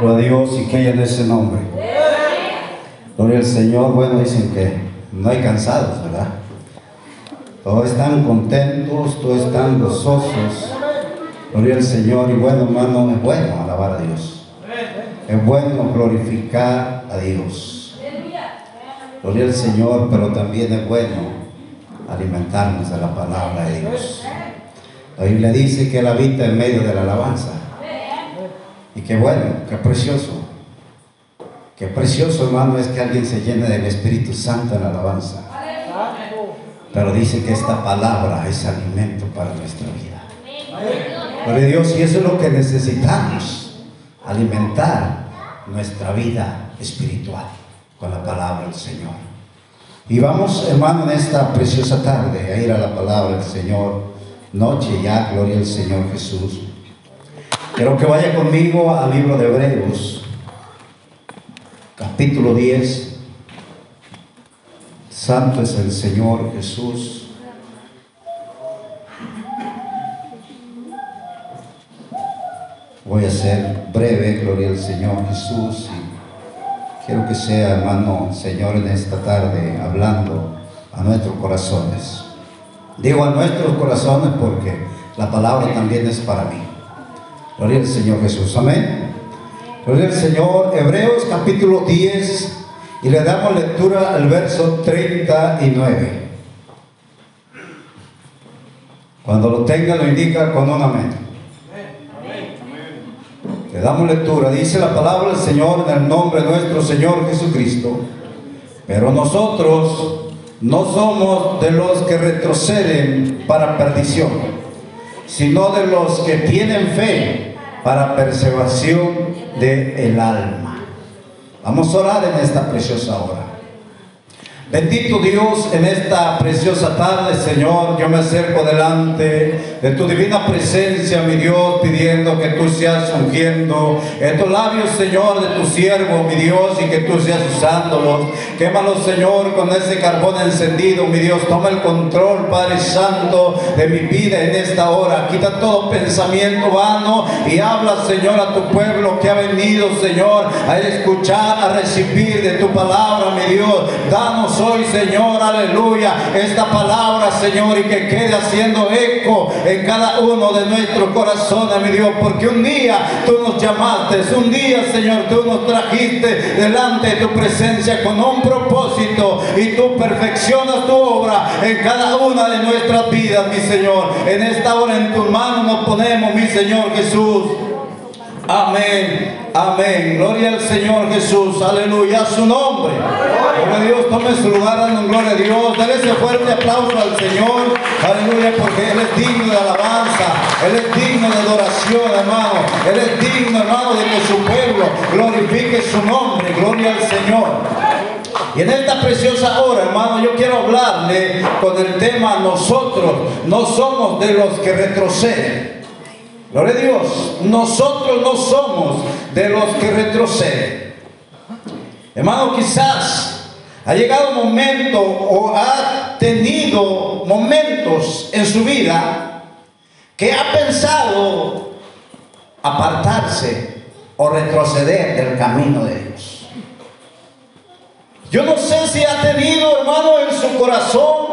Gloria a Dios y que haya en ese nombre. Gloria al Señor. Bueno, dicen que no hay cansados, ¿verdad? Todos están contentos, todos están gozosos. Gloria al Señor. Y bueno, hermano, es bueno alabar a Dios. Es bueno glorificar a Dios. Gloria al Señor, pero también es bueno alimentarnos de la palabra de Dios. La Biblia dice que Él habita en medio de la alabanza. Y qué bueno, qué precioso. Qué precioso, hermano, es que alguien se llene del Espíritu Santo en la alabanza. Pero dice que esta palabra es alimento para nuestra vida. A Dios, y eso es lo que necesitamos, alimentar nuestra vida espiritual con la palabra del Señor. Y vamos, hermano, en esta preciosa tarde a ir a la palabra del Señor. Noche ya, gloria al Señor Jesús. Quiero que vaya conmigo al libro de Hebreos, capítulo 10. Santo es el Señor Jesús. Voy a ser breve, gloria al Señor Jesús. Y quiero que sea, hermano, Señor, en esta tarde hablando a nuestros corazones. Digo a nuestros corazones porque la palabra también es para mí. Gloria al Señor Jesús. Amén. Gloria al Señor. Hebreos capítulo 10 y le damos lectura al verso 39. Cuando lo tenga lo indica con un amén. Le damos lectura. Dice la palabra del Señor en el nombre de nuestro Señor Jesucristo. Pero nosotros no somos de los que retroceden para perdición, sino de los que tienen fe para preservación del el alma. Vamos a orar en esta preciosa hora. Bendito Dios, en esta preciosa tarde, Señor, yo me acerco delante de tu divina presencia, mi Dios, pidiendo que tú seas ungiendo estos labios, Señor, de tu siervo, mi Dios, y que tú seas usándolos. Quémalos, Señor, con ese carbón encendido, mi Dios. Toma el control, Padre Santo, de mi vida en esta hora. Quita todo pensamiento vano y habla, Señor, a tu pueblo que ha venido, Señor, a escuchar, a recibir de tu palabra, mi Dios. Danos hoy, Señor, aleluya, esta palabra, Señor, y que quede haciendo eco en cada uno de nuestros corazones, mi Dios, porque un día tú nos llamaste, un día, Señor, tú nos trajiste delante de tu presencia con un propósito y tú perfeccionas tu obra en cada una de nuestras vidas, mi Señor. En esta hora en tus manos nos ponemos, mi Señor Jesús. Amén, amén. Gloria al Señor Jesús, aleluya, su nombre. Gloria Dios, tome su lugar, dando gloria a Dios. Dale ese fuerte aplauso al Señor, aleluya, porque Él es digno de alabanza, Él es digno de adoración, hermano. Él es digno, hermano, de que su pueblo glorifique su nombre. Gloria al Señor. Y en esta preciosa hora, hermano, yo quiero hablarle con el tema nosotros no somos de los que retroceden. Gloria a Dios, nosotros no somos de los que retroceden. Hermano, quizás ha llegado un momento o ha tenido momentos en su vida que ha pensado apartarse o retroceder del camino de Dios. Yo no sé si ha tenido, hermano, en su corazón,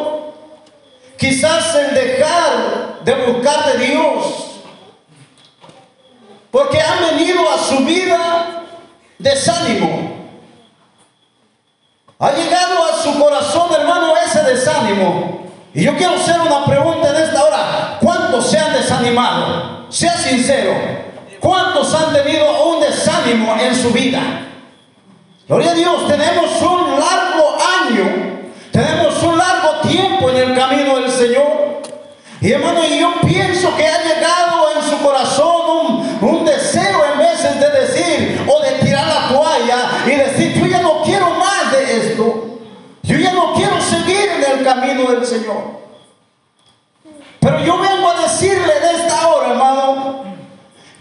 quizás el dejar de buscar de Dios, porque ha venido a su vida desánimo. Ha llegado a su corazón, hermano, ese desánimo. Y yo quiero hacer una pregunta en esta hora. ¿Cuántos se han desanimado? Sea sincero. ¿Cuántos han tenido un desánimo en su vida? Gloria a Dios, tenemos un largo año, tenemos un largo tiempo en el camino del Señor. Y hermano, y yo pienso que ha llegado en su corazón camino del Señor. Pero yo vengo a decirle en esta hora, hermano,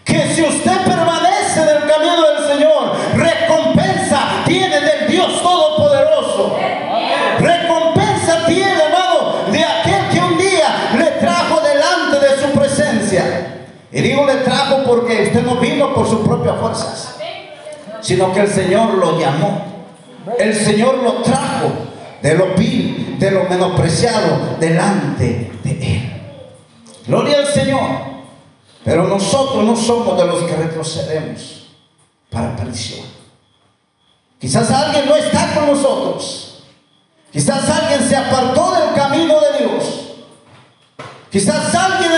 que si usted permanece en el camino del Señor, recompensa tiene del Dios Todopoderoso. Recompensa tiene, hermano, de aquel que un día le trajo delante de su presencia. Y digo le trajo porque usted no vino por sus propias fuerzas. sino que el Señor lo llamó. El Señor lo trajo de lo vil, de lo menospreciado, delante de Él. Gloria al Señor. Pero nosotros no somos de los que retrocedemos para perdición. Quizás alguien no está con nosotros. Quizás alguien se apartó del camino de Dios. Quizás alguien,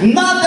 pensamiento,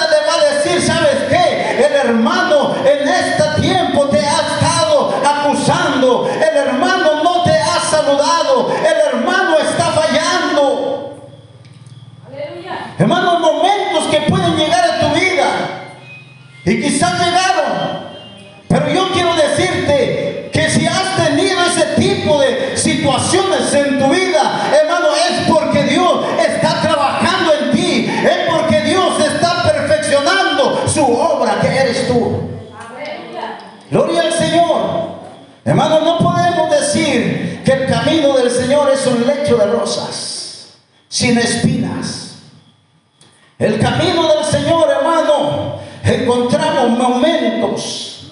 encontramos momentos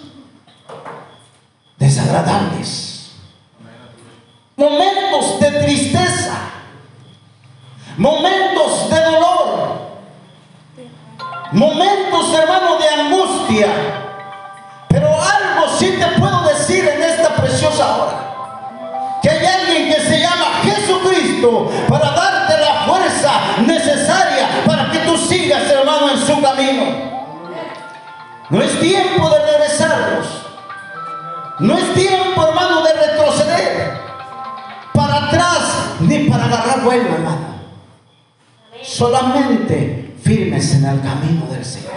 desagradables, momentos de tristeza, momentos No es tiempo, hermano, de retroceder para atrás ni para agarrar vuelo, hermano. Solamente firmes en el camino del Señor.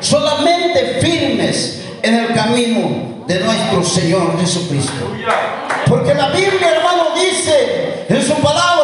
Solamente firmes en el camino de nuestro Señor Jesucristo. Porque la Biblia, hermano, dice en su palabra,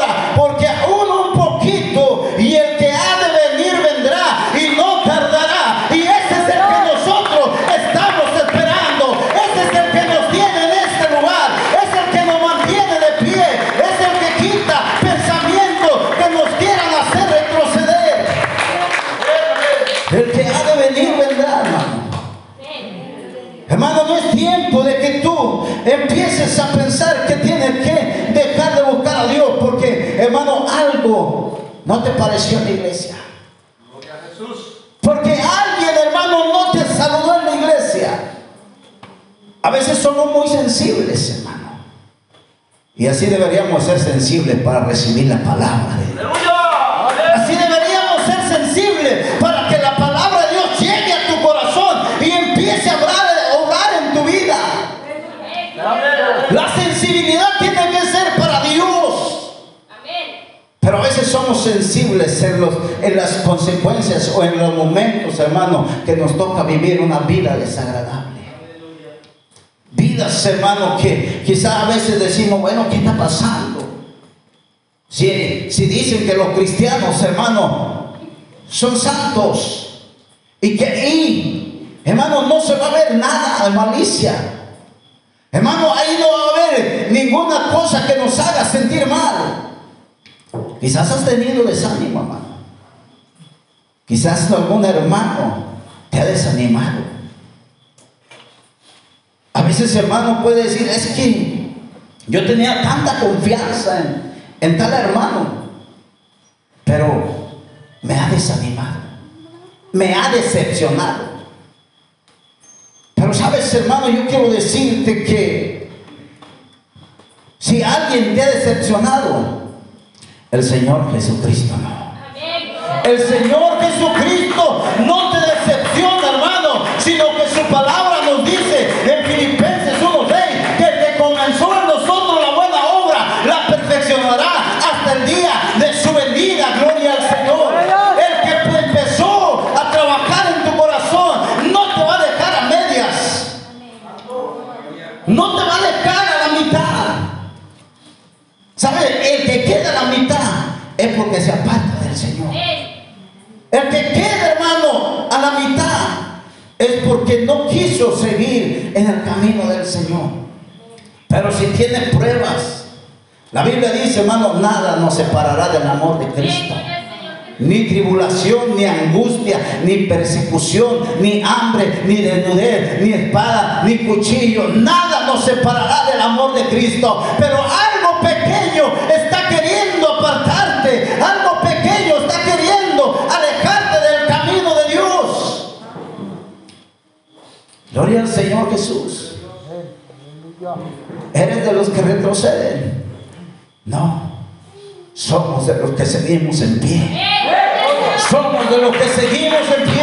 tienes que dejar de buscar a Dios porque, hermano, algo no te pareció en la iglesia. Porque alguien, hermano, no te saludó en la iglesia. A veces somos muy sensibles, hermano. Y así deberíamos ser sensibles para recibir la palabra de Dios. Sensibilidad tiene que ser para Dios. Pero a veces somos sensibles en, los, en las consecuencias o en los momentos, hermano, que nos toca vivir una vida desagradable. Vidas, hermano, que quizás a veces decimos, bueno, ¿qué está pasando? Si, si dicen que los cristianos, hermano, son santos y que ahí, hermano, no se va a ver nada de malicia. Hermano, ahí no va a haber ninguna cosa que nos haga sentir mal. Quizás has tenido desánimo, hermano. Quizás algún hermano te ha desanimado. A veces, hermano, puede decir, es que yo tenía tanta confianza en, en tal hermano, pero me ha desanimado, me ha decepcionado. Hermano, yo quiero decirte que si alguien te ha decepcionado, el Señor Jesucristo no. El Señor Jesucristo no es porque se aparta del Señor. El que queda, hermano, a la mitad es porque no quiso seguir en el camino del Señor. Pero si tiene pruebas, la Biblia dice, hermano, nada nos separará del amor de Cristo. Ni tribulación, ni angustia, ni persecución, ni hambre, ni desnudez, ni espada, ni cuchillo. Nada nos separará del amor de Cristo. Pero algo pequeño está queriendo apartarte. Gloria al Señor Jesús. ¿Eres de los que retroceden? No. Somos de los que seguimos en pie. Somos de los que seguimos en pie.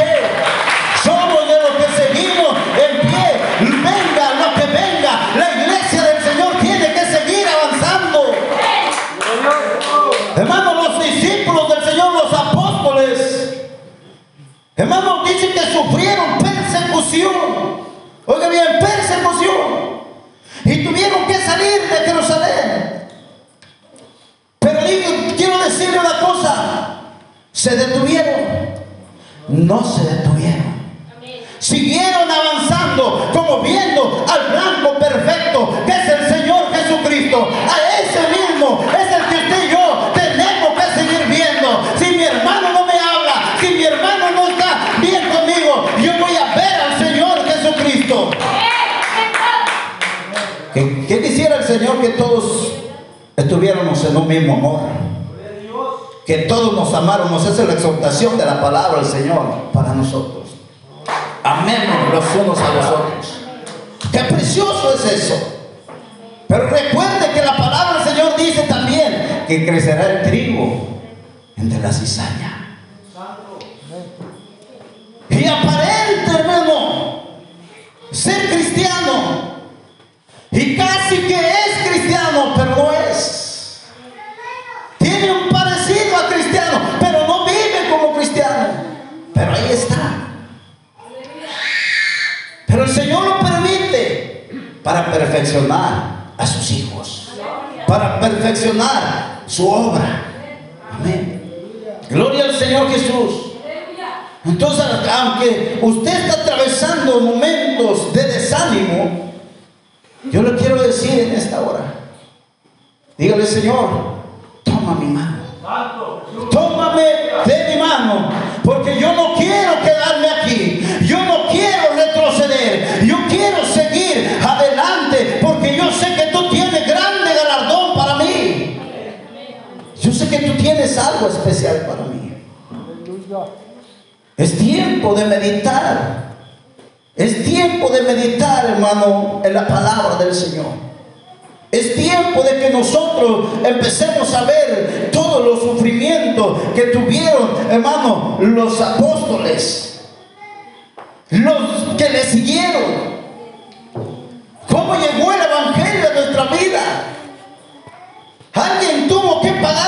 En un mismo amor? Que todos nos amáramos. Esa es la exhortación de la palabra del Señor para nosotros. Amemos los unos a los otros. Qué precioso es eso. Pero recuerde que la palabra del Señor dice también que crecerá el trigo entre la cizaña. Y aparente, hermano, ser cristiano. Y casi que para perfeccionar a sus hijos, para perfeccionar su obra. Amén. Gloria al Señor Jesús. Entonces, aunque usted está atravesando momentos de desánimo, yo le quiero decir en esta hora, dígale Señor, toma mi mano. Tómame de mi mano, porque yo no tienes algo especial para mí. Es tiempo de meditar. Es tiempo de meditar, hermano, en la palabra del Señor. Es tiempo de que nosotros empecemos a ver todos los sufrimientos que tuvieron, hermano, los apóstoles, los que le siguieron. ¿Cómo llegó el Evangelio a nuestra vida? Alguien tuvo que pagar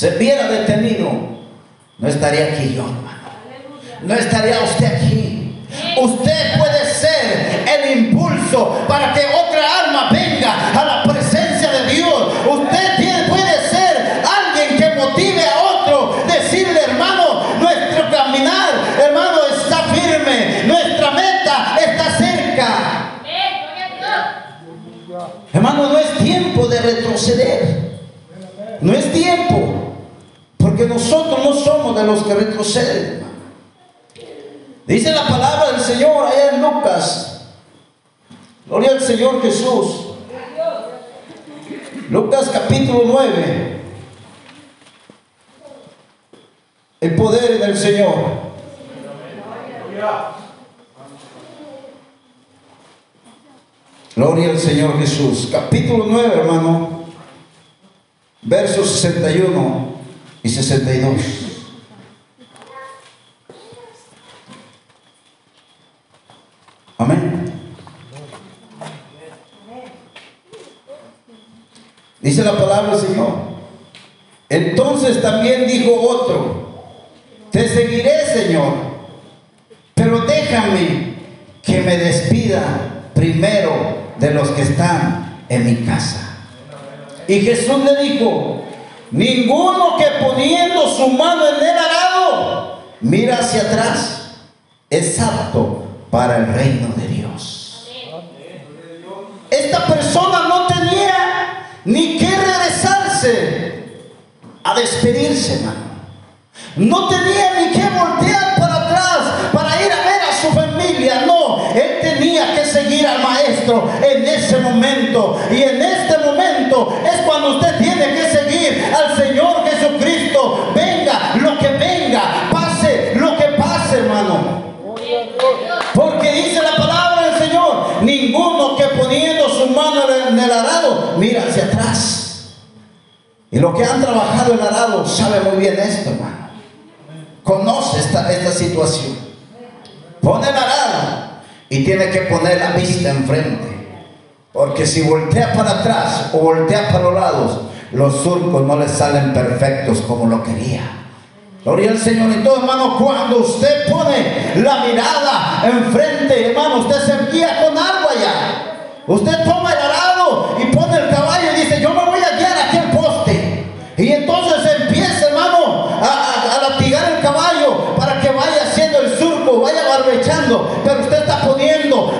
se viera detenido, no estaría aquí yo, hermano. No estaría usted aquí. Usted puede nosotros no somos de los que retroceden. Dice la palabra del Señor allá en Lucas. Gloria al Señor Jesús. Lucas capítulo 9. El poder del Señor. Gloria al Señor Jesús. Capítulo 9, hermano. Versos 61 y 62. Amén. Dice la palabra del Señor. Entonces también dijo otro, te seguiré Señor, pero déjame que me despida primero de los que están en mi casa. Y Jesús le dijo, ninguno que poniendo su mano en el arado mira hacia atrás es apto para el reino de Dios. Esta persona no tenía ni que regresarse a despedirse, hermano. No tenía ni que voltear para atrás para ir a ver a su familia. No, él tenía que seguir al maestro en ese momento. Y en este momento es cuando usted tiene que seguir al Señor Jesucristo. Venga lo que venga, pase lo que pase, hermano. Porque dice la palabra del Señor, ninguno que poniendo su mano en el arado mira hacia atrás. Y los que han trabajado el arado saben muy bien esto, hermano. Conoce esta, esta situación. Pone el arado y tiene que poner la vista enfrente. Porque si voltea para atrás o voltea para los lados, los surcos no le salen perfectos como lo quería. Gloria al Señor. Y todo, hermano, cuando usted pone la mirada enfrente, hermano, usted se guía con agua ya. Usted toma el arado y pone el caballo y dice, yo me voy a guiar aquí el poste. Y entonces empieza, hermano, a, a, latigar el caballo para que vaya haciendo el surco, vaya barbechando. Pero usted está poniendo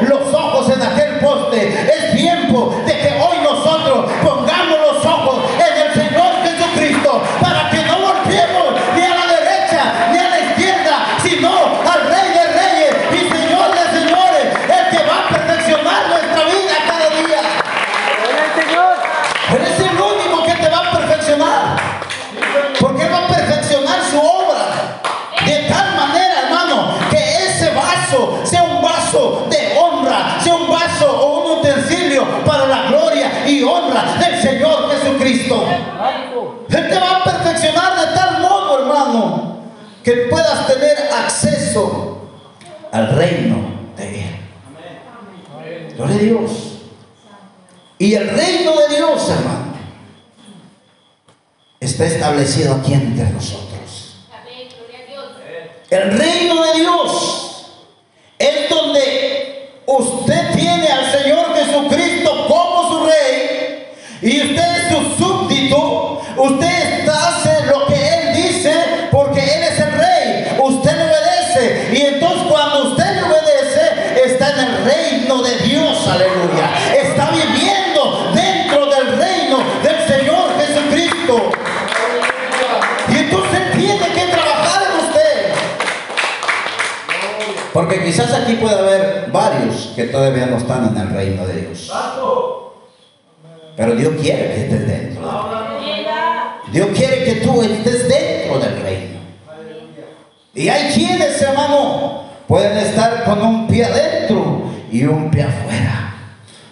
que puedas tener acceso al reino de Él. Gloria a Dios. Y el reino de Dios, hermano, está establecido aquí entre nosotros. Que todavía no están en el reino de Dios. Pero Dios quiere que estés dentro. Dios quiere que tú estés dentro del reino. Y hay quienes, hermano, pueden estar con un pie adentro y un pie afuera.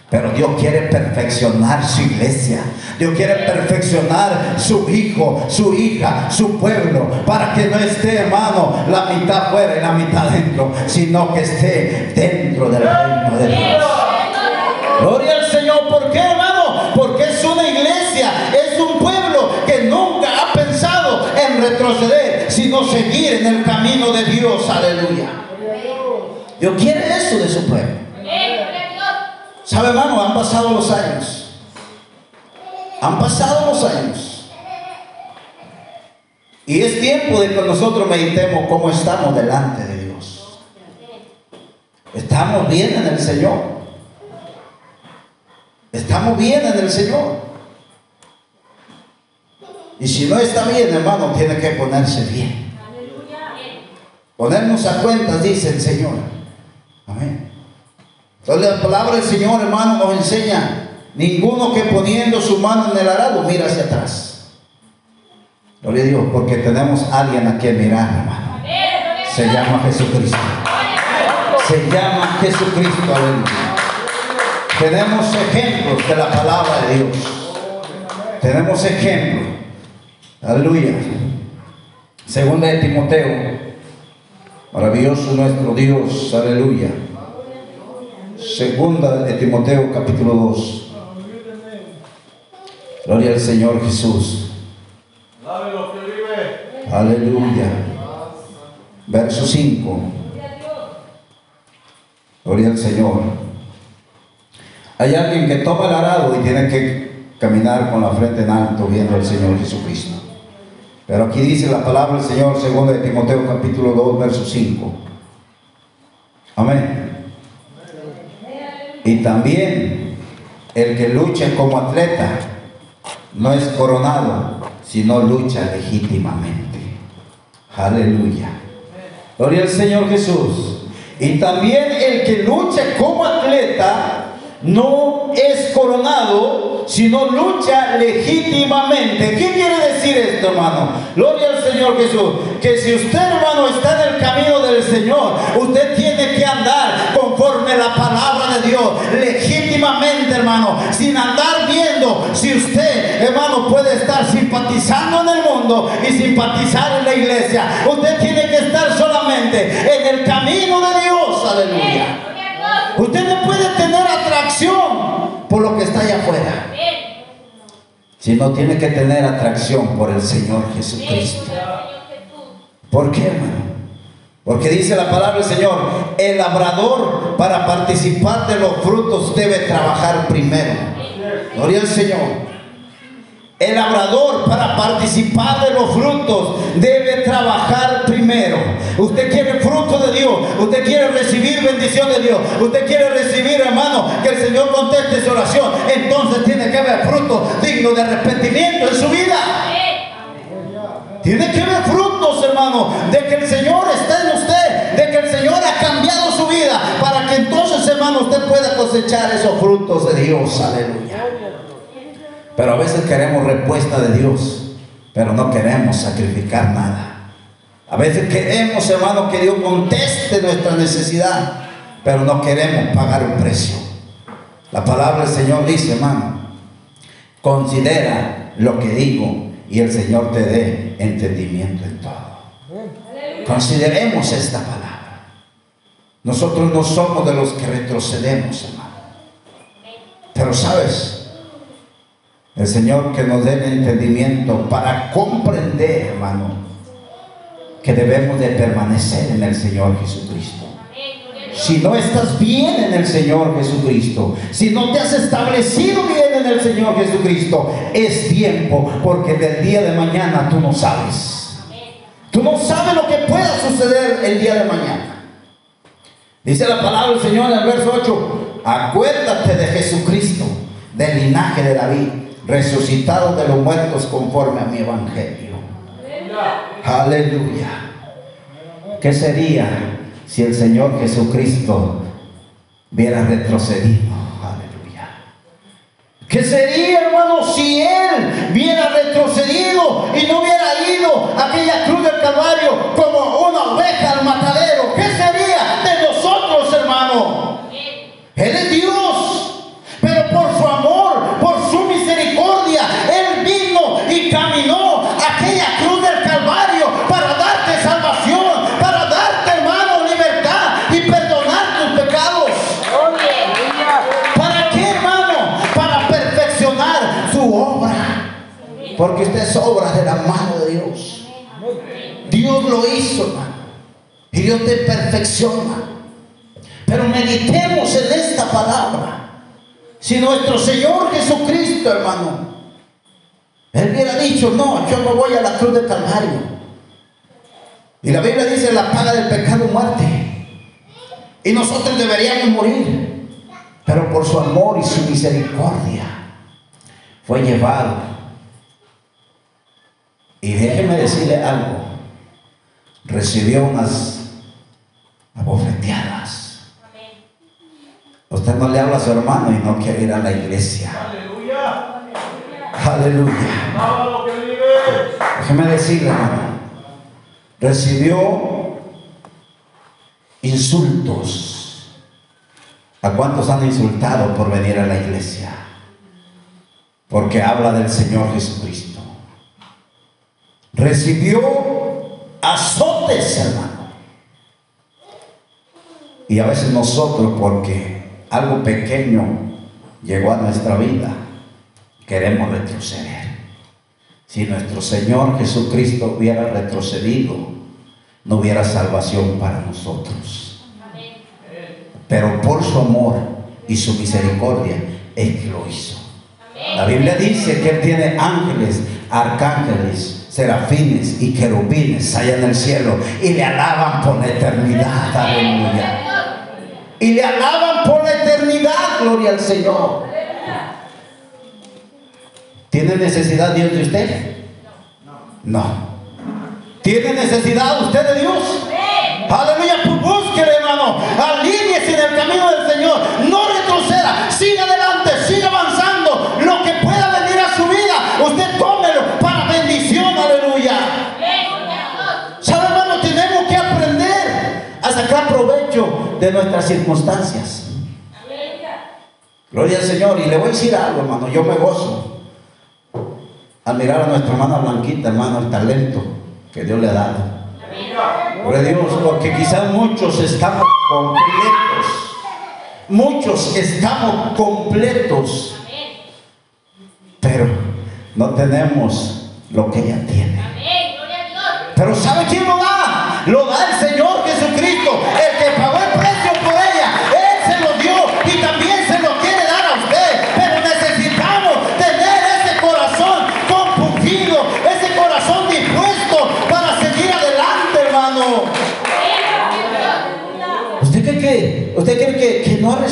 Pero Dios quiere perfeccionar su iglesia. Dios quiere perfeccionar su hijo, su hija, su pueblo. Para que no esté, hermano, la mitad afuera y la mitad dentro. Sino que esté dentro del reino de Dios. Gloria al Señor. ¿Por qué, hermano? Porque es una iglesia. Es un pueblo que nunca ha pensado en retroceder. Sino seguir en el camino de Dios. Aleluya. Dios quiere eso de su pueblo. ¿Sabe, hermano? Han pasado los años. Han pasado los años. Y es tiempo de que nosotros meditemos cómo estamos delante de Dios. Estamos bien en el Señor. Estamos bien en el Señor. Y si no está bien, hermano, tiene que ponerse bien. Ponernos a cuentas, dice el Señor. Amén. Entonces la palabra del Señor, hermano, nos enseña, ninguno que poniendo su mano en el arado mira hacia atrás. Gloria a Dios, porque tenemos a alguien a quien mirar, hermano. Se llama Jesucristo. Se llama Jesucristo, aleluya. Tenemos ejemplos de la palabra de Dios. Tenemos ejemplos. Aleluya. Segunda de Timoteo. Maravilloso nuestro Dios. Aleluya. Segunda de Timoteo capítulo 2. Gloria al Señor Jesús. Aleluya. Verso 5. Gloria al Señor. Hay alguien que toma el arado y tiene que caminar con la frente en alto viendo al Señor Jesucristo. Pero aquí dice la palabra del Señor, segundo de Timoteo capítulo 2, verso 5. Amén. Y también el que lucha como atleta no es coronado, sino lucha legítimamente. Aleluya. Gloria al Señor Jesús. Y también el que lucha como atleta no es coronado, sino lucha legítimamente. ¿Qué quiere decir esto, hermano? Gloria al Señor Jesús. Que si usted, hermano, está en el camino del Señor, usted tiene que andar conforme la palabra de Dios, legítimamente, hermano, sin andar viendo si usted, hermano, puede estar simpatizando en el mundo y simpatizar en la iglesia. Usted tiene que estar solamente en el camino de Dios. Aleluya. Usted no puede tener atracción por lo que está allá afuera. Sino tiene que tener atracción por el Señor Jesucristo. ¿Por qué, hermano? Porque dice la palabra del Señor, el labrador para participar de los frutos debe trabajar primero. Gloria al Señor. El labrador para participar de los frutos debe trabajar primero. Usted quiere fruto de Dios. Usted quiere recibir bendición de Dios. Usted quiere recibir, hermano, que el Señor conteste su oración. Entonces tiene que haber fruto digno de arrepentimiento cosechar esos frutos de Dios. Aleluya. Pero a veces queremos respuesta de Dios, pero no queremos sacrificar nada. A veces queremos, hermano, que Dios conteste nuestra necesidad, pero no queremos pagar un precio. La palabra del Señor dice, hermano, considera lo que digo y el Señor te dé entendimiento en todo. Consideremos esta palabra. Nosotros no somos de los que retrocedemos. Pero sabes, el Señor que nos dé el entendimiento para comprender, hermano, que debemos de permanecer en el Señor Jesucristo. Si no estás bien en el Señor Jesucristo, si no te has establecido bien en el Señor Jesucristo, es tiempo porque del día de mañana tú no sabes. Tú no sabes lo que pueda suceder el día de mañana. Dice la palabra del Señor en el verso 8, acuérdate de Jesucristo, del linaje de David resucitado de los muertos conforme a mi evangelio. Aleluya. ¿Qué sería si el Señor Jesucristo hubiera retrocedido? Aleluya. ¿Qué sería, hermano, si Él hubiera retrocedido y no hubiera ido a aquella cruz del Calvario como una oveja al matadero? Porque usted es obra de la mano de Dios. Dios lo hizo, hermano. Y Dios te perfecciona. Pero meditemos en esta palabra. Si nuestro Señor Jesucristo, hermano, Él hubiera dicho, no, yo no voy a la cruz del Calvario. Y la Biblia dice, la paga del pecado muerte. Y nosotros deberíamos morir. Pero por su amor y su misericordia fue llevado. Y déjeme decirle algo. Recibió unas abofeteadas. Usted no le habla a su hermano y no quiere ir a la iglesia. Aleluya. Aleluya. Déjeme decirle, hermano. Recibió insultos. ¿A cuántos han insultado por venir a la iglesia? Porque habla del Señor Jesucristo. Recibió azotes, hermano. Y a veces nosotros, porque algo pequeño llegó a nuestra vida, queremos retroceder. Si nuestro Señor Jesucristo hubiera retrocedido, no hubiera salvación para nosotros. Pero por su amor y su misericordia, Él lo hizo. La Biblia dice que Él tiene ángeles, arcángeles, serafines y querubines allá en el cielo y le alaban por la eternidad. Aleluya. Y le alaban por la eternidad, gloria al Señor. ¿Tiene necesidad Dios de usted? No. ¿Tiene necesidad usted de Dios? Aleluya, pues búsquele, hermano. Alíñese en el camino del Señor. No retroceda. Siga adelante, sacar provecho de nuestras circunstancias. Gloria al Señor. Y le voy a decir algo, hermano. Yo me gozo al mirar a nuestra hermana Blanquita, hermano, el talento que Dios le ha dado. Gloria a Dios, porque quizás muchos estamos completos. Muchos estamos completos. Pero no tenemos lo que ella tiene. Pero ¿sabe quién lo da? Lo da el Señor Jesucristo,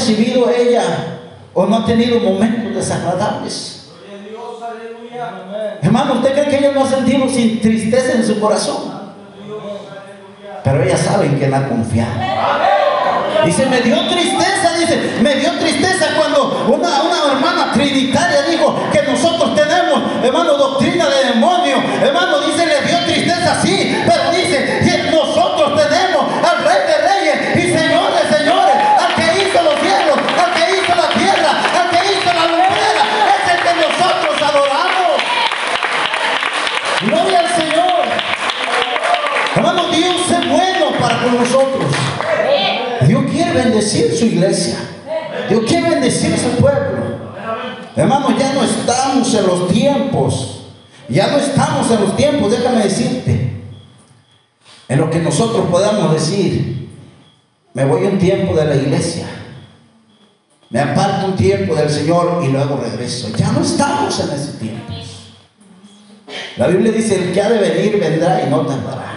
recibido ella o no ha tenido momentos desagradables? Hermano, ¿usted cree que ella no ha sentido sin tristeza en su corazón? Pero ellas saben que la confiado. Dice, me dio tristeza, dice, me dio tristeza cuando una, una hermana trinitaria dijo que nosotros tenemos, hermano, con nosotros. Dios quiere bendecir su iglesia. Dios quiere bendecir su pueblo. Hermano, ya no estamos en los tiempos. Ya no estamos en los tiempos, déjame decirte. En lo que nosotros podamos decir, me voy un tiempo de la iglesia. Me aparto un tiempo del Señor y luego regreso. Ya no estamos en ese tiempo. La Biblia dice, el que ha de venir vendrá y no tardará.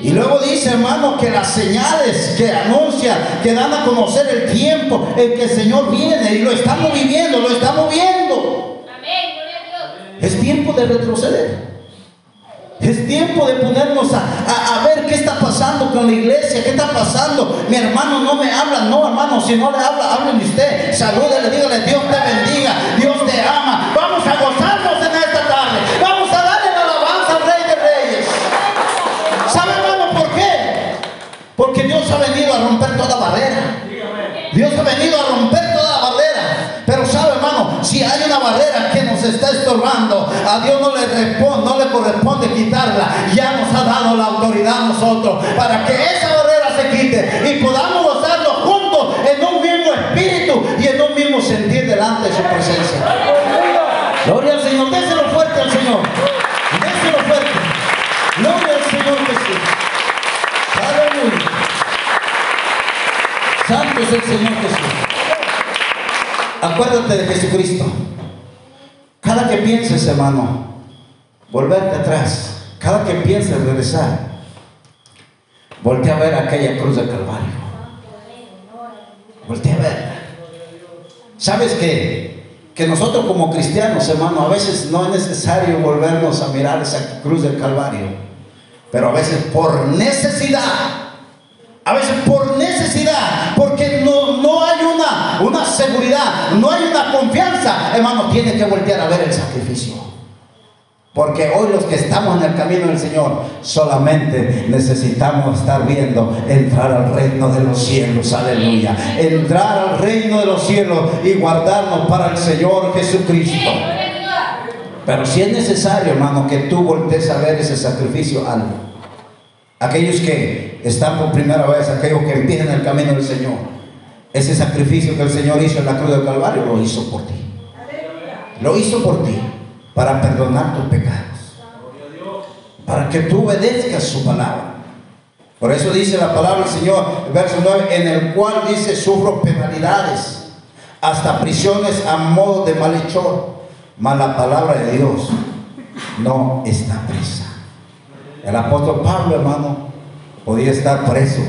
Y luego dice, hermano, que las señales que anuncian, que dan a conocer el tiempo en que el Señor viene y lo estamos viviendo, lo estamos viendo. Es tiempo de retroceder. Es tiempo de ponernos a, a- a ver qué está pasando con la iglesia, qué está pasando. Mi hermano no me habla, no hermano, si no le habla, háblele usted. Salúdele, dígale, Dios te bendiga, Dios te ama. Dios ha venido a romper toda barrera. Dios ha venido a romper toda barrera. Pero sabe, hermano, si hay una barrera que nos está estorbando, a Dios no le, respon- no le corresponde quitarla. Ya nos ha dado la autoridad a nosotros para que esa barrera se quite y podamos gozarnos juntos en un mismo espíritu y en un mismo sentir delante de su presencia. Gloria al Señor. Déselo fuerte al Señor. Déselo fuerte. Gloria al Señor Jesús. Aleluya. Santo es el Señor Jesús. Acuérdate de Jesucristo. Cada que pienses, hermano, volverte atrás. Cada que pienses regresar, voltea a ver aquella cruz de Calvario. Voltea a ver. ¿Sabes qué? Que nosotros como cristianos, hermano, a veces no es necesario volvernos a mirar esa cruz del Calvario, pero a veces por necesidad a veces por necesidad, porque no, no hay una, una seguridad, no hay una confianza, hermano, tiene que voltear a ver el sacrificio. Porque hoy los que estamos en el camino del Señor solamente necesitamos estar viendo entrar al reino de los cielos, aleluya. Entrar al reino de los cielos y guardarnos para el Señor Jesucristo. Pero si es necesario, hermano, que tú voltees a ver ese sacrificio, hazlo. Aquellos que están por primera vez, aquellos que empiezan el camino del Señor, ese sacrificio que el Señor hizo en la cruz del Calvario lo hizo por ti. Lo hizo por ti para perdonar tus pecados. Para que tú obedezcas su palabra. Por eso dice la palabra del Señor, verso 9, en el cual dice, sufro penalidades, hasta prisiones a modo de malhechor. Mas la palabra de Dios no está presa. El apóstol Pablo, hermano, podía estar preso.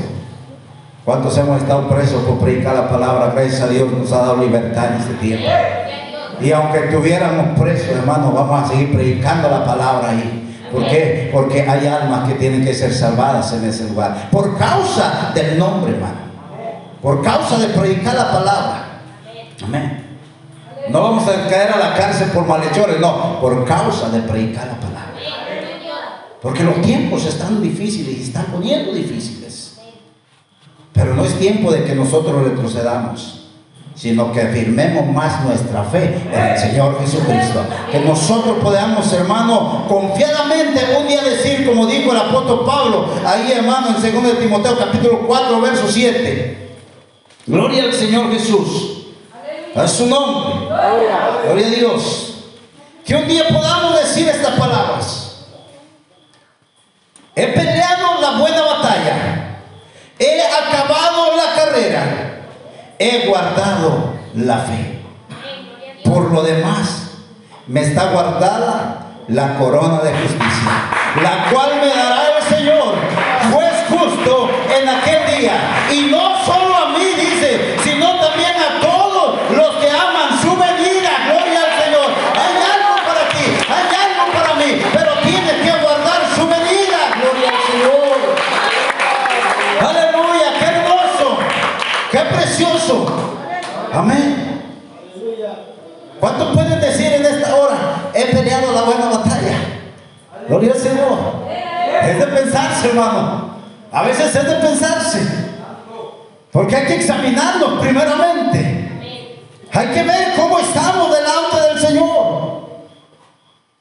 ¿Cuántos hemos estado presos por predicar la palabra? Gracias a Dios nos ha dado libertad en este tiempo. Y aunque estuviéramos presos, hermano, vamos a seguir predicando la palabra ahí. ¿Por qué? Porque hay almas que tienen que ser salvadas en ese lugar. Por causa del nombre, hermano. Por causa de predicar la palabra. Amén. No vamos a caer a la cárcel por malhechores, no, por causa de predicar la palabra. Porque los tiempos están difíciles y están poniendo difíciles. Pero no es tiempo de que nosotros retrocedamos sino que afirmemos más nuestra fe en el Señor Jesucristo. Que nosotros podamos, hermano, confiadamente un día decir, como dijo el apóstol Pablo, ahí hermano, en 2 de Timoteo capítulo 4, verso 7. Gloria al Señor Jesús. A su nombre. Gloria a Dios. Que un día podamos decir estas palabras. He peleado la buena batalla. He acabado la carrera he guardado la fe. Por lo demás, me está guardada la corona de justicia, la cual me dará el Señor, juez justo en aquel día. Precioso. Amén. ¿Cuántos pueden decir en esta hora, he peleado la buena batalla? Gloria al Señor. Es de pensarse, hermano. A veces es de pensarse. Porque hay que examinarnos primeramente. Hay que ver cómo estamos delante del Señor.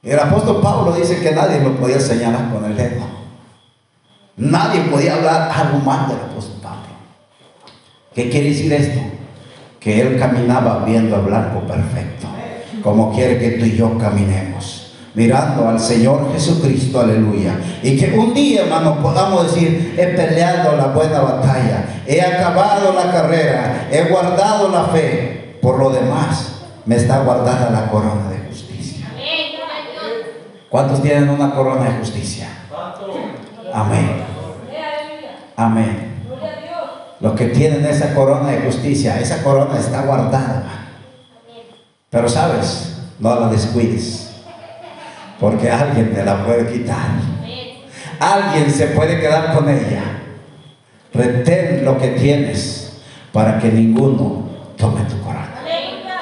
El apóstol Pablo dice que nadie lo podía señalar con el dedo. Nadie podía hablar algo mal del apóstol. ¿Qué quiere decir esto? Que él caminaba viendo el blanco perfecto, como quiere que tú y yo caminemos, mirando al Señor Jesucristo, aleluya. Y que un día, hermano, podamos decir, he peleado la buena batalla, he acabado la carrera, he guardado la fe, por lo demás me está guardada la corona de justicia. ¿Cuántos tienen una corona de justicia? Amén. Amén. Los que tienen esa corona de justicia, esa corona está guardada. Pero sabes, no la descuides. Porque alguien te la puede quitar. Alguien se puede quedar con ella. Retén lo que tienes para que ninguno tome tu corona.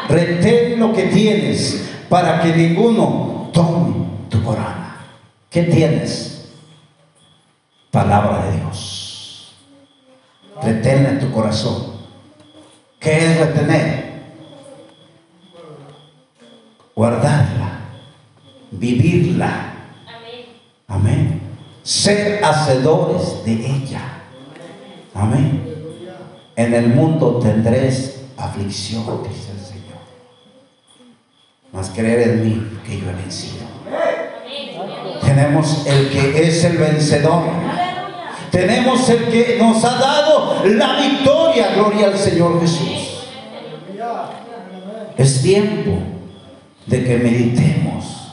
Retén lo que tienes para que ninguno tome tu corona. ¿Qué tienes? Palabra de Dios. Reténla en tu corazón. ¿Qué es retener? Guardarla, vivirla. Amén. Ser hacedores de ella. Amén. En el mundo tendréis aflicción, dice el Señor. Mas creer en mí que yo he vencido. Tenemos el que es el vencedor. Tenemos el que nos ha dado la victoria. Gloria al Señor Jesús. Es tiempo de que meditemos.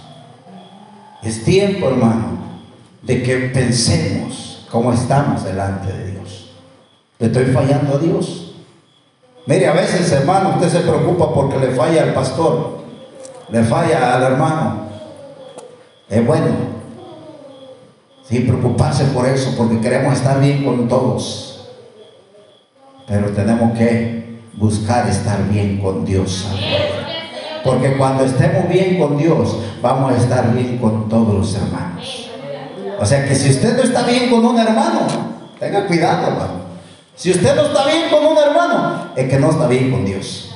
Es tiempo, hermano, de que pensemos cómo estamos delante de Dios. ¿Le estoy fallando a Dios? Mire, a veces, hermano, usted se preocupa porque le falla al pastor, le falla al hermano. Es bueno, sin preocuparse por eso, porque queremos estar bien con todos. Pero tenemos que buscar estar bien con Dios. Porque cuando estemos bien con Dios, vamos a estar bien con todos los hermanos. O sea que si usted no está bien con un hermano, tenga cuidado, hermano. Si usted no está bien con un hermano, es que no está bien con Dios.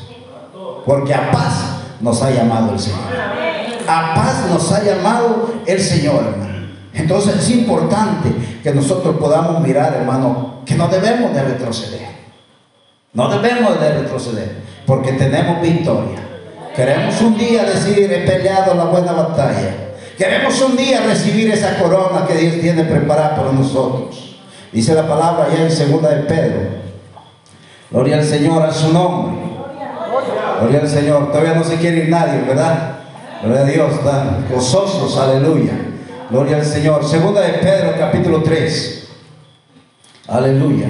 Porque a paz nos ha llamado el Señor. A paz nos ha llamado el Señor, hermano. Entonces es importante que nosotros podamos mirar, hermano, que no debemos de retroceder. No debemos de retroceder, porque tenemos victoria. Queremos un día decir, he peleado la buena batalla. Queremos un día recibir esa corona que Dios tiene preparada para nosotros. Dice la palabra ya en segunda de Pedro. Gloria al Señor a su nombre. Gloria al Señor. Todavía no se quiere ir nadie, ¿verdad? Gloria a Dios, están gozosos, aleluya. Gloria al Señor. Segunda de Pedro, capítulo 3. Aleluya.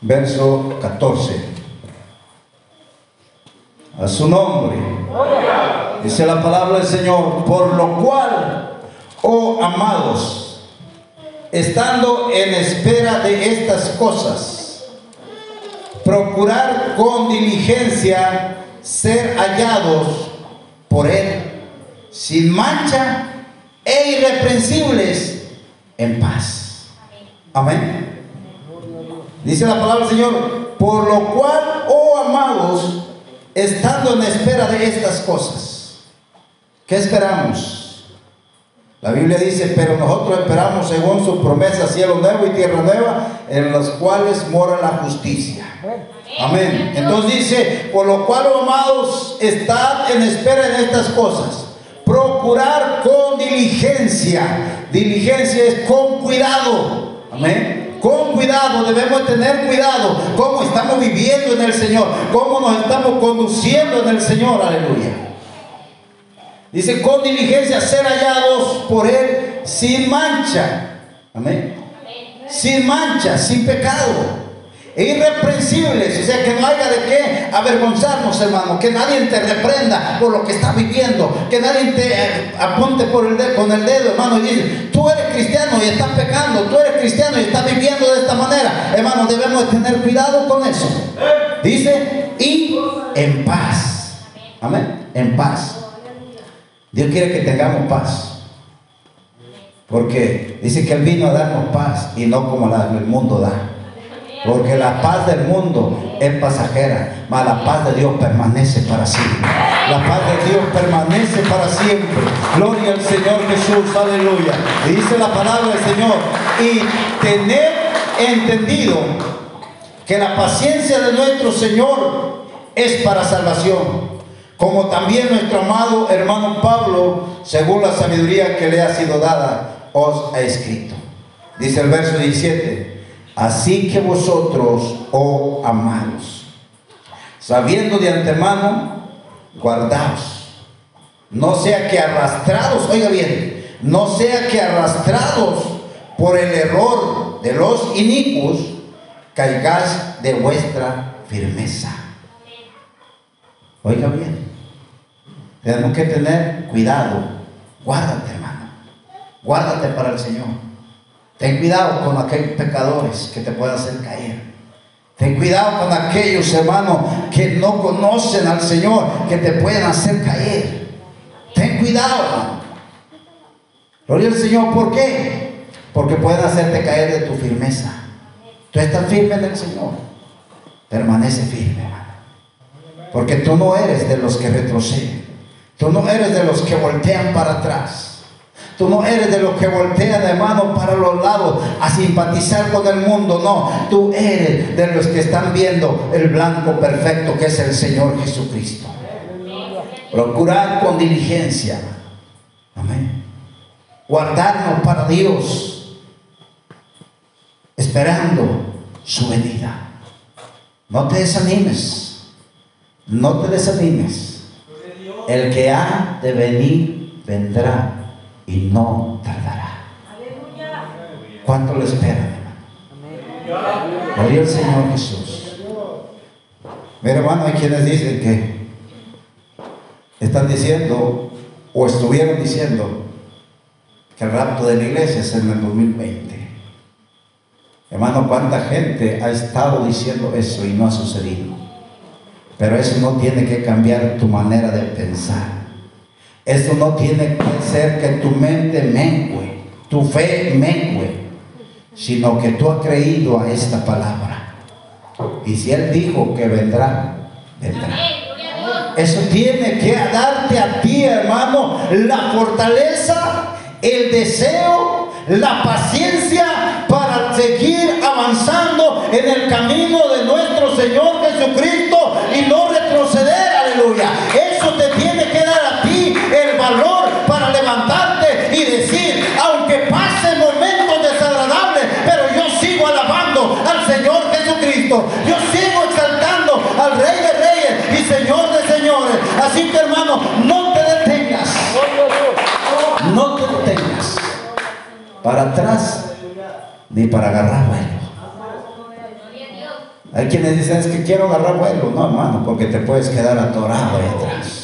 Verso 14. A su nombre. Dice la palabra del Señor, por lo cual, oh amados, estando en espera de estas cosas, procurar con diligencia ser hallados por Él, sin mancha e irreprensibles en paz. Amén. Dice la palabra del Señor, por lo cual, oh amados, estando en espera de estas cosas. ¿Qué esperamos? La Biblia dice, pero nosotros esperamos según su promesa, cielo nuevo y tierra nueva, en los cuales mora la justicia. Amén. Entonces dice, por lo cual, amados, estad en espera de estas cosas. Procurar con diligencia. Diligencia es con cuidado. Amén con cuidado, debemos tener cuidado cómo estamos viviendo en el Señor, cómo nos estamos conduciendo en el Señor, aleluya. Dice, con diligencia ser hallados por Él sin mancha, amén. Sin mancha, sin pecado irreprensibles, o sea, que no haya de qué avergonzarnos, hermano, que nadie te reprenda por lo que estás viviendo, que nadie te eh, apunte con el dedo, hermano, y dice, tú eres cristiano y estás pecando, tú eres cristiano y estás viviendo de esta manera, hermano, debemos tener cuidado con eso. Dice, y en paz, amén, en paz. Dios quiere que tengamos paz. Porque dice que Él vino a darnos paz y no como la, el mundo da. Porque la paz del mundo es pasajera, mas la paz de Dios permanece para siempre. La paz de Dios permanece para siempre. Gloria al Señor Jesús, aleluya. Y dice la palabra del Señor, y tener entendido que la paciencia de nuestro Señor es para salvación. Como también nuestro amado hermano Pablo, según la sabiduría que le ha sido dada, os ha escrito. Dice el verso 17 Así que vosotros, oh amados, sabiendo de antemano, guardaos. No sea que arrastrados, oiga bien, no sea que arrastrados por el error de los inicuos, caigáis de vuestra firmeza. Oiga bien, tenemos que tener cuidado. Guárdate, hermano. Guárdate para el Señor. Ten cuidado con aquellos pecadores que te puedan hacer caer. Ten cuidado con aquellos hermanos que no conocen al Señor, que te pueden hacer caer. Ten cuidado, hermano. Gloria al Señor, ¿por qué? Porque pueden hacerte caer de tu firmeza. Tú estás firme en el Señor. Permanece firme, hermano. Porque tú no eres de los que retroceden. Tú no eres de los que voltean para atrás. Tú no eres de los que voltean de mano para los lados a simpatizar con el mundo. No, tú eres de los que están viendo el blanco perfecto que es el Señor Jesucristo. Procurar con diligencia. Amén. Guardarnos para Dios. Esperando su venida. No te desanimes. No te desanimes. El que ha de venir vendrá y no tardará. ¿Cuánto lo esperan, hermano? Gloria al Señor Jesús. Mira, hermano, hay quienes dicen que están diciendo o estuvieron diciendo que el rapto de la iglesia es en el 2020. Hermano, ¿cuánta gente ha estado diciendo eso y no ha sucedido? Pero eso no tiene que cambiar tu manera de pensar. Eso no tiene que ser que tu mente mengue, tu fe mengue, sino que tú has creído a esta palabra. Y si Él dijo que vendrá, vendrá. Eso tiene que darte a ti, hermano, la fortaleza, el deseo, la paciencia para seguir avanzando en el camino de nuestro Señor Jesucristo y no retroceder. Aleluya. Eso te tiene que valor para levantarte y decir, aunque pase momentos desagradables, pero yo sigo alabando al Señor Jesucristo. Yo sigo exaltando al Rey de Reyes y Señor de Señores. Así que hermano, no te detengas. No te detengas. Para atrás ni para agarrar vuelo. Hay quienes dicen es que quiero agarrar vuelo. No, hermano, porque te puedes quedar atorado ahí atrás.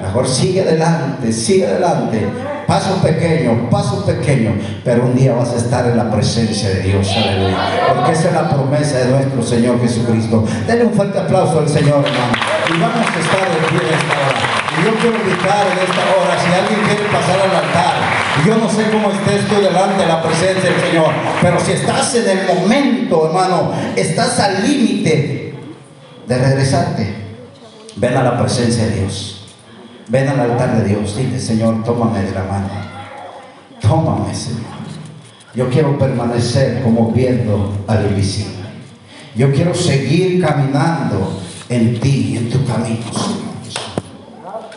Mejor sigue adelante, sigue adelante. Paso pequeño, paso pequeño, pero un día vas a estar en la presencia de Dios, aleluya. Porque esa es la promesa de nuestro Señor Jesucristo. Denle un fuerte aplauso al Señor, hermano. Y vamos a estar de pie en esta hora. Y yo quiero invitar en esta hora, si alguien quiere pasar al altar, yo no sé cómo estés tú delante de la presencia del Señor, pero si estás en el momento, hermano, estás al límite de regresarte, ven a la presencia de Dios. Ven al altar de Dios, dile, Señor, tómame de la mano. Tómame, Señor. Yo quiero permanecer como viendo al invisible. Yo quiero seguir caminando en ti, en tu camino, Señor.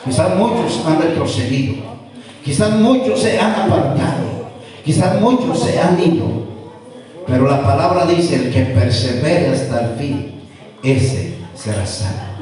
Quizás muchos han retrocedido. Quizás muchos se han apartado. Quizás muchos se han ido. Pero la palabra dice, el que persevere hasta el fin, ese será salvo.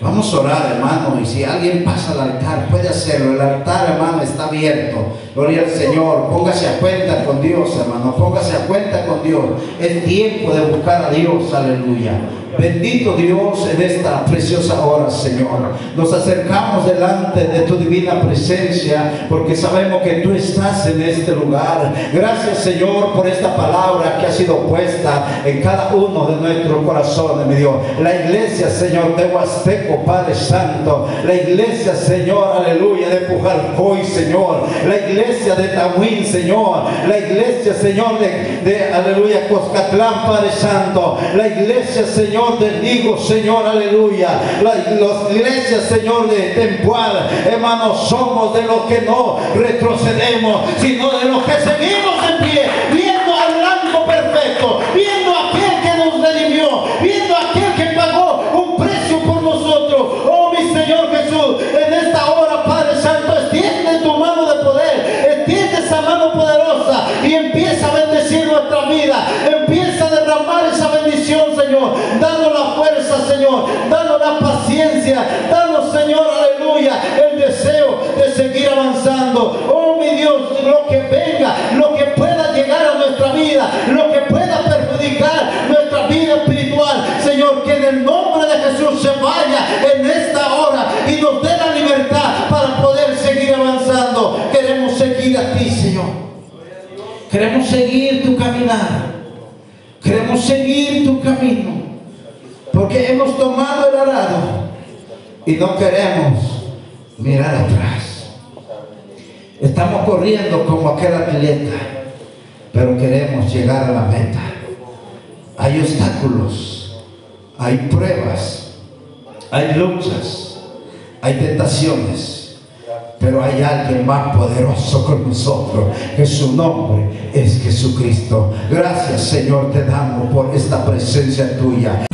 Vamos a orar, hermano, y si alguien pasa al altar, puede hacerlo. El altar, hermano, está abierto. Gloria al Señor. Póngase a cuenta con Dios, hermano. Póngase a cuenta con Dios. Es tiempo de buscar a Dios. Aleluya. Bendito Dios en esta preciosa hora, Señor. Nos acercamos delante de tu divina presencia porque sabemos que tú estás en este lugar. Gracias, Señor, por esta palabra que ha sido puesta en cada uno de nuestros corazones, mi Dios. La iglesia, Señor, de Huasteco, Padre Santo. La iglesia, Señor, aleluya, de Pujalcoy, Señor. La iglesia de Tamuín, Señor. La iglesia, Señor, de, de aleluya, Coscatlán, Padre Santo. La iglesia, Señor del digo, Señor, aleluya. Las iglesias, Señor, de temporal, hermanos, somos de los que no retrocedemos, sino de los que seguimos en pie, Seguir tu caminar. Queremos seguir tu camino. Porque hemos tomado el arado y no queremos mirar atrás. Estamos corriendo como aquel atleta, pero queremos llegar a la meta. Hay obstáculos, hay pruebas, hay luchas, hay tentaciones, pero hay alguien más poderoso con nosotros, que su nombre es Jesucristo. Gracias Señor te damos por esta presencia tuya.